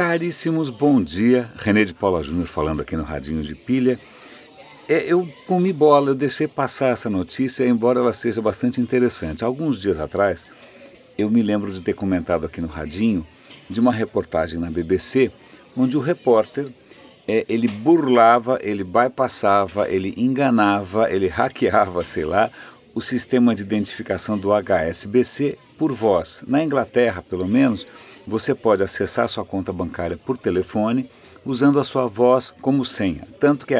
Caríssimos, bom dia. René de Paula Júnior falando aqui no Radinho de Pilha. É, eu comi bola, eu deixei passar essa notícia, embora ela seja bastante interessante. Alguns dias atrás, eu me lembro de ter comentado aqui no Radinho de uma reportagem na BBC, onde o repórter é, ele burlava, ele bypassava, ele enganava, ele hackeava, sei lá, o sistema de identificação do HSBC por voz. Na Inglaterra, pelo menos, você pode acessar sua conta bancária por telefone usando a sua voz como senha. Tanto que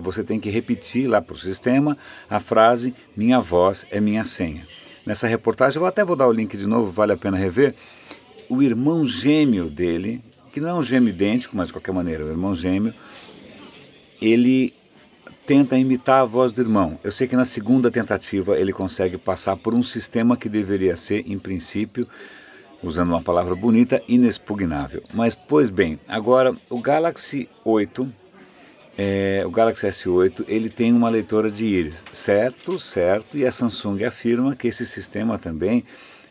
você tem que repetir lá para o sistema a frase minha voz é minha senha. Nessa reportagem, eu até vou dar o link de novo, vale a pena rever. O irmão gêmeo dele, que não é um gêmeo idêntico, mas de qualquer maneira, o irmão gêmeo, ele tenta imitar a voz do irmão. Eu sei que na segunda tentativa ele consegue passar por um sistema que deveria ser, em princípio, usando uma palavra bonita, inexpugnável. Mas, pois bem, agora o Galaxy 8, é, o Galaxy S8, ele tem uma leitora de íris, certo, certo, e a Samsung afirma que esse sistema também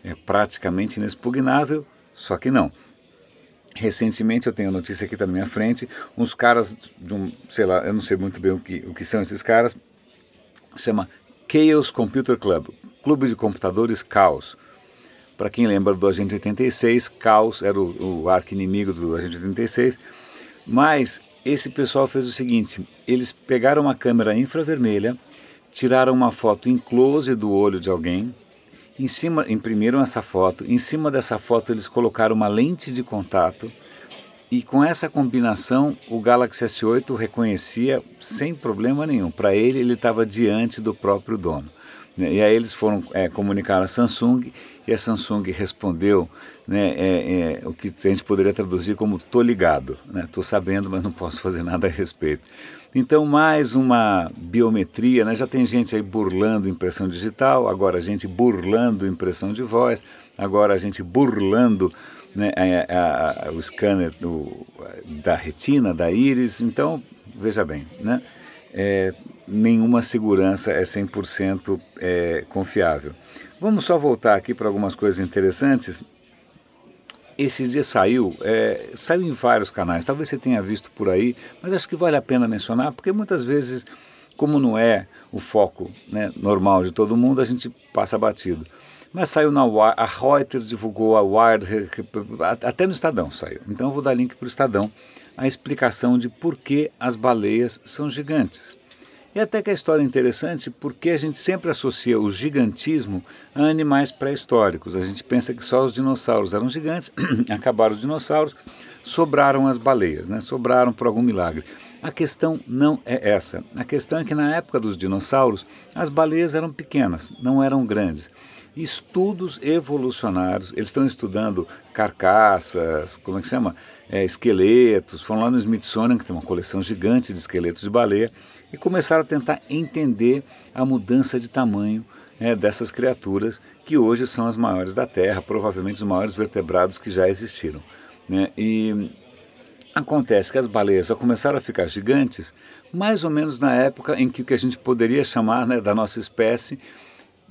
é praticamente inexpugnável, só que não. Recentemente, eu tenho a notícia aqui na minha frente, uns caras de um, sei lá, eu não sei muito bem o que, o que são esses caras, chama Chaos Computer Club, Clube de Computadores Caos. Para quem lembra do Agente 86, Caos era o, o arco-inimigo do Agente 86, mas esse pessoal fez o seguinte, eles pegaram uma câmera infravermelha, tiraram uma foto em close do olho de alguém, em cima, imprimiram essa foto, em cima dessa foto eles colocaram uma lente de contato e com essa combinação o Galaxy S8 reconhecia sem problema nenhum. Para ele, ele estava diante do próprio dono. Né? E aí eles foram é, comunicar a Samsung e a Samsung respondeu né, é, é, o que a gente poderia traduzir como tô ligado, né? tô sabendo, mas não posso fazer nada a respeito. Então, mais uma biometria, né? já tem gente aí burlando impressão digital, agora a gente burlando impressão de voz, agora a gente burlando né, a, a, o scanner do, da retina, da íris. Então, veja bem, né? É, nenhuma segurança é 100% é, confiável. Vamos só voltar aqui para algumas coisas interessantes esses dias saiu, é, saiu em vários canais, talvez você tenha visto por aí, mas acho que vale a pena mencionar, porque muitas vezes, como não é o foco né, normal de todo mundo, a gente passa batido. Mas saiu na a Reuters divulgou a Wired, até no Estadão saiu. Então eu vou dar link para o Estadão, a explicação de por que as baleias são gigantes. E até que a história é interessante porque a gente sempre associa o gigantismo a animais pré-históricos. A gente pensa que só os dinossauros eram gigantes, acabaram os dinossauros, sobraram as baleias, né? sobraram por algum milagre. A questão não é essa. A questão é que na época dos dinossauros, as baleias eram pequenas, não eram grandes. Estudos evolucionários, eles estão estudando carcaças, como é que chama? É, esqueletos, foram lá no Smithsonian, que tem uma coleção gigante de esqueletos de baleia, e começaram a tentar entender a mudança de tamanho né, dessas criaturas que hoje são as maiores da Terra, provavelmente os maiores vertebrados que já existiram. Né? E acontece que as baleias só começaram a ficar gigantes mais ou menos na época em que o que a gente poderia chamar né, da nossa espécie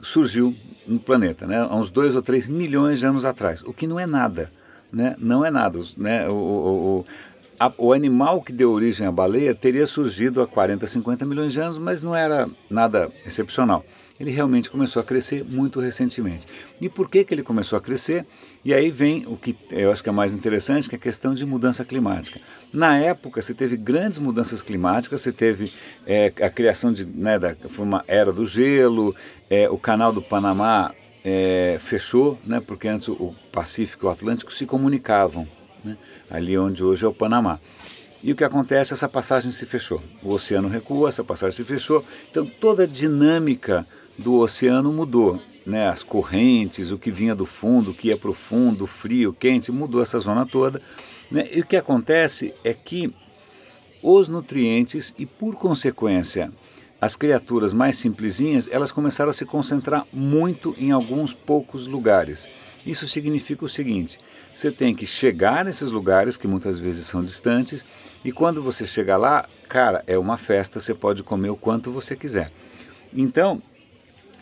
surgiu no planeta, né, há uns 2 ou 3 milhões de anos atrás, o que não é nada. Né? Não é nada. Né? O, o, o, a, o animal que deu origem à baleia teria surgido há 40, 50 milhões de anos, mas não era nada excepcional. Ele realmente começou a crescer muito recentemente. E por que, que ele começou a crescer? E aí vem o que eu acho que é mais interessante, que é a questão de mudança climática. Na época, você teve grandes mudanças climáticas, você teve é, a criação de, né, da, foi uma era do gelo, é, o canal do Panamá é, fechou, né, porque antes o Pacífico e o Atlântico se comunicavam né, ali onde hoje é o Panamá. E o que acontece? Essa passagem se fechou. O oceano recua, essa passagem se fechou. Então toda a dinâmica do oceano mudou. Né? As correntes, o que vinha do fundo, o que ia para o fundo, frio, quente, mudou essa zona toda. Né? E o que acontece é que os nutrientes e, por consequência, as criaturas mais simplesinhas, elas começaram a se concentrar muito em alguns poucos lugares. Isso significa o seguinte: você tem que chegar nesses lugares que muitas vezes são distantes, e quando você chega lá, cara, é uma festa, você pode comer o quanto você quiser. Então,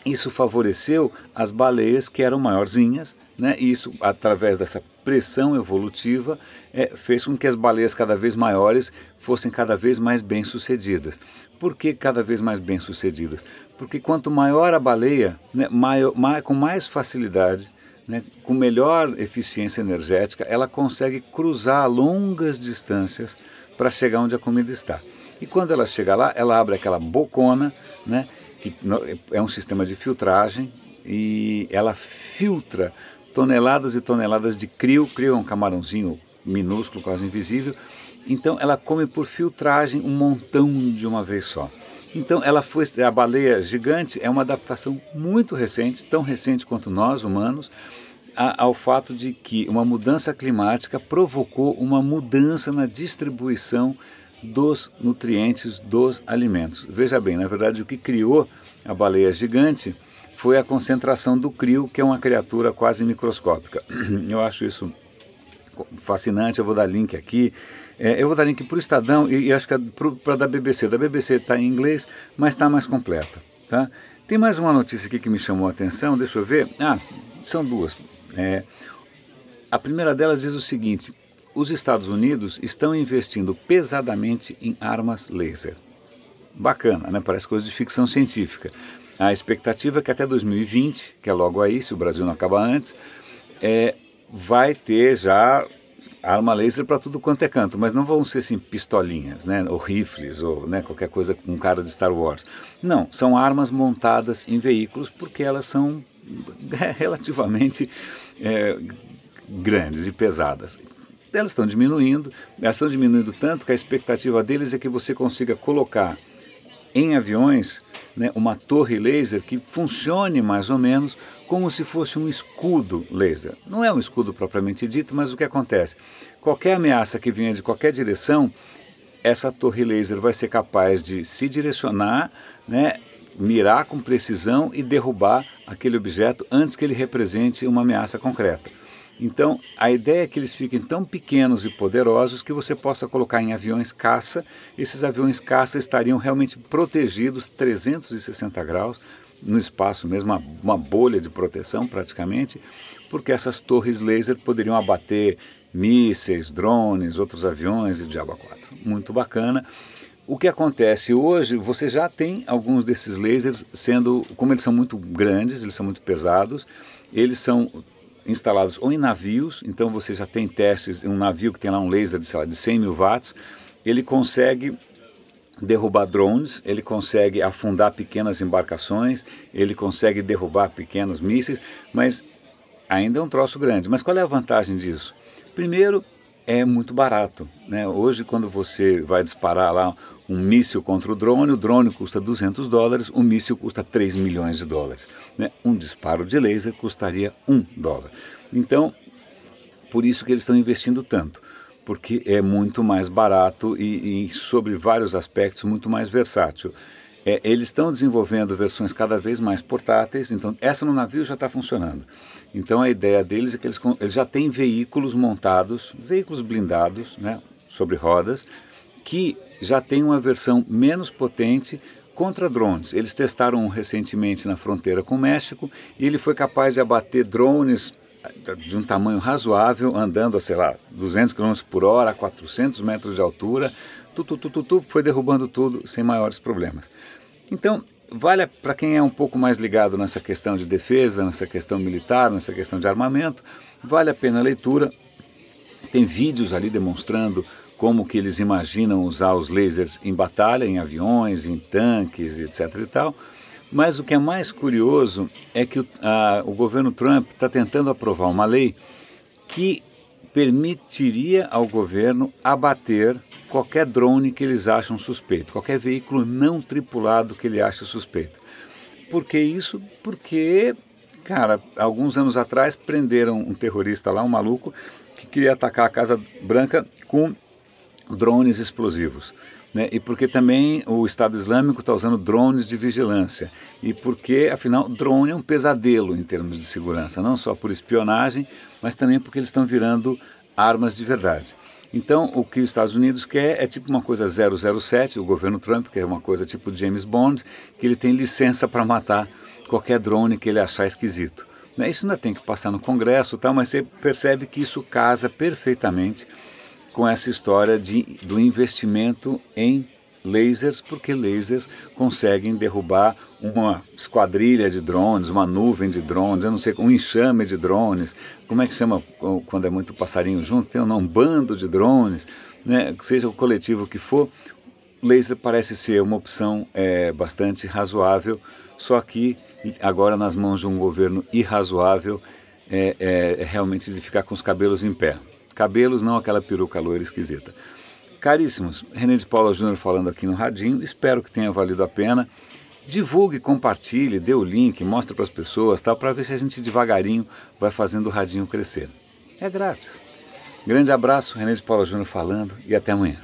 isso favoreceu as baleias que eram maiorzinhas, né? E isso, através dessa pressão evolutiva, é, fez com que as baleias cada vez maiores fossem cada vez mais bem-sucedidas. Por que cada vez mais bem-sucedidas? Porque quanto maior a baleia, né, maior, mais, com mais facilidade, né, com melhor eficiência energética, ela consegue cruzar longas distâncias para chegar onde a comida está. E quando ela chega lá, ela abre aquela bocona, né, que é um sistema de filtragem, e ela filtra toneladas e toneladas de crio. Crio é um camarãozinho minúsculo, quase invisível. Então ela come por filtragem um montão de uma vez só. Então ela foi a baleia gigante é uma adaptação muito recente, tão recente quanto nós humanos, a, ao fato de que uma mudança climática provocou uma mudança na distribuição dos nutrientes dos alimentos. Veja bem, na verdade o que criou a baleia gigante foi a concentração do crio, que é uma criatura quase microscópica. Eu acho isso fascinante, eu vou dar link aqui. É, eu vou dar link para o Estadão e, e acho que é para da BBC. Da BBC está em inglês, mas está mais completa. Tá? Tem mais uma notícia aqui que me chamou a atenção, deixa eu ver. Ah, são duas. É, a primeira delas diz o seguinte: os Estados Unidos estão investindo pesadamente em armas laser. Bacana, né? Parece coisa de ficção científica. A expectativa é que até 2020, que é logo aí, se o Brasil não acabar antes, é, vai ter já arma laser para tudo quanto é canto, mas não vão ser assim pistolinhas, né, ou rifles, ou né, qualquer coisa com cara de Star Wars. Não, são armas montadas em veículos porque elas são relativamente é, grandes e pesadas. Elas estão diminuindo, elas estão diminuindo tanto que a expectativa deles é que você consiga colocar em aviões né, uma torre laser que funcione mais ou menos como se fosse um escudo laser. Não é um escudo propriamente dito, mas o que acontece? Qualquer ameaça que venha de qualquer direção, essa torre laser vai ser capaz de se direcionar, né, mirar com precisão e derrubar aquele objeto antes que ele represente uma ameaça concreta. Então, a ideia é que eles fiquem tão pequenos e poderosos que você possa colocar em aviões caça. Esses aviões caça estariam realmente protegidos 360 graus no espaço mesmo, uma, uma bolha de proteção praticamente, porque essas torres laser poderiam abater mísseis, drones, outros aviões e diabo 4. Muito bacana. O que acontece hoje, você já tem alguns desses lasers sendo, como eles são muito grandes, eles são muito pesados, eles são instalados ou em navios, então você já tem testes, um navio que tem lá um laser de, sei lá, de 100 mil watts, ele consegue derrubar drones, ele consegue afundar pequenas embarcações, ele consegue derrubar pequenos mísseis, mas ainda é um troço grande. Mas qual é a vantagem disso? Primeiro, é muito barato. Né? Hoje, quando você vai disparar lá um míssil contra o drone, o drone custa 200 dólares, o míssil custa 3 milhões de dólares. Né? Um disparo de laser custaria 1 dólar. Então, por isso que eles estão investindo tanto, porque é muito mais barato e, e sobre vários aspectos, muito mais versátil. É, eles estão desenvolvendo versões cada vez mais portáteis, então essa no navio já está funcionando. Então a ideia deles é que eles, eles já têm veículos montados, veículos blindados, né, sobre rodas, que já tem uma versão menos potente contra drones. Eles testaram recentemente na fronteira com o México e ele foi capaz de abater drones eh, de um tamanho razoável, andando a, sei lá, 200 km por hora, a 400 metros de altura, tu, tu, tu, tu, tu foi derrubando tudo sem maiores problemas. Então, vale para quem é um pouco mais ligado nessa questão de defesa, nessa questão militar, nessa questão de armamento, vale a pena a leitura. Tem vídeos ali demonstrando como que eles imaginam usar os lasers em batalha, em aviões, em tanques, etc. e tal. Mas o que é mais curioso é que o, a, o governo Trump está tentando aprovar uma lei que permitiria ao governo abater qualquer drone que eles acham suspeito, qualquer veículo não tripulado que ele ache suspeito. Por que isso? Porque, cara, alguns anos atrás prenderam um terrorista lá, um maluco, que queria atacar a Casa Branca com drones explosivos. Né? E porque também o Estado Islâmico está usando drones de vigilância. E porque, afinal, drone é um pesadelo em termos de segurança, não só por espionagem, mas também porque eles estão virando armas de verdade. Então, o que os Estados Unidos quer é tipo uma coisa 007, o governo Trump quer uma coisa tipo James Bond, que ele tem licença para matar qualquer drone que ele achar esquisito. Né? Isso ainda tem que passar no Congresso, tal, mas você percebe que isso casa perfeitamente com essa história de, do investimento em lasers, porque lasers conseguem derrubar uma esquadrilha de drones, uma nuvem de drones, eu não sei, um enxame de drones, como é que chama quando é muito passarinho junto? Tem um, um bando de drones, né? seja o coletivo que for, laser parece ser uma opção é, bastante razoável, só que agora nas mãos de um governo irrazoável é, é, é realmente de ficar com os cabelos em pé. Cabelos, não aquela peruca loira esquisita. Caríssimos, René de Paula Júnior falando aqui no Radinho, espero que tenha valido a pena. Divulgue, compartilhe, dê o link, mostre para as pessoas, tal, para ver se a gente devagarinho vai fazendo o Radinho crescer. É grátis. Grande abraço, René de Paula Júnior falando e até amanhã.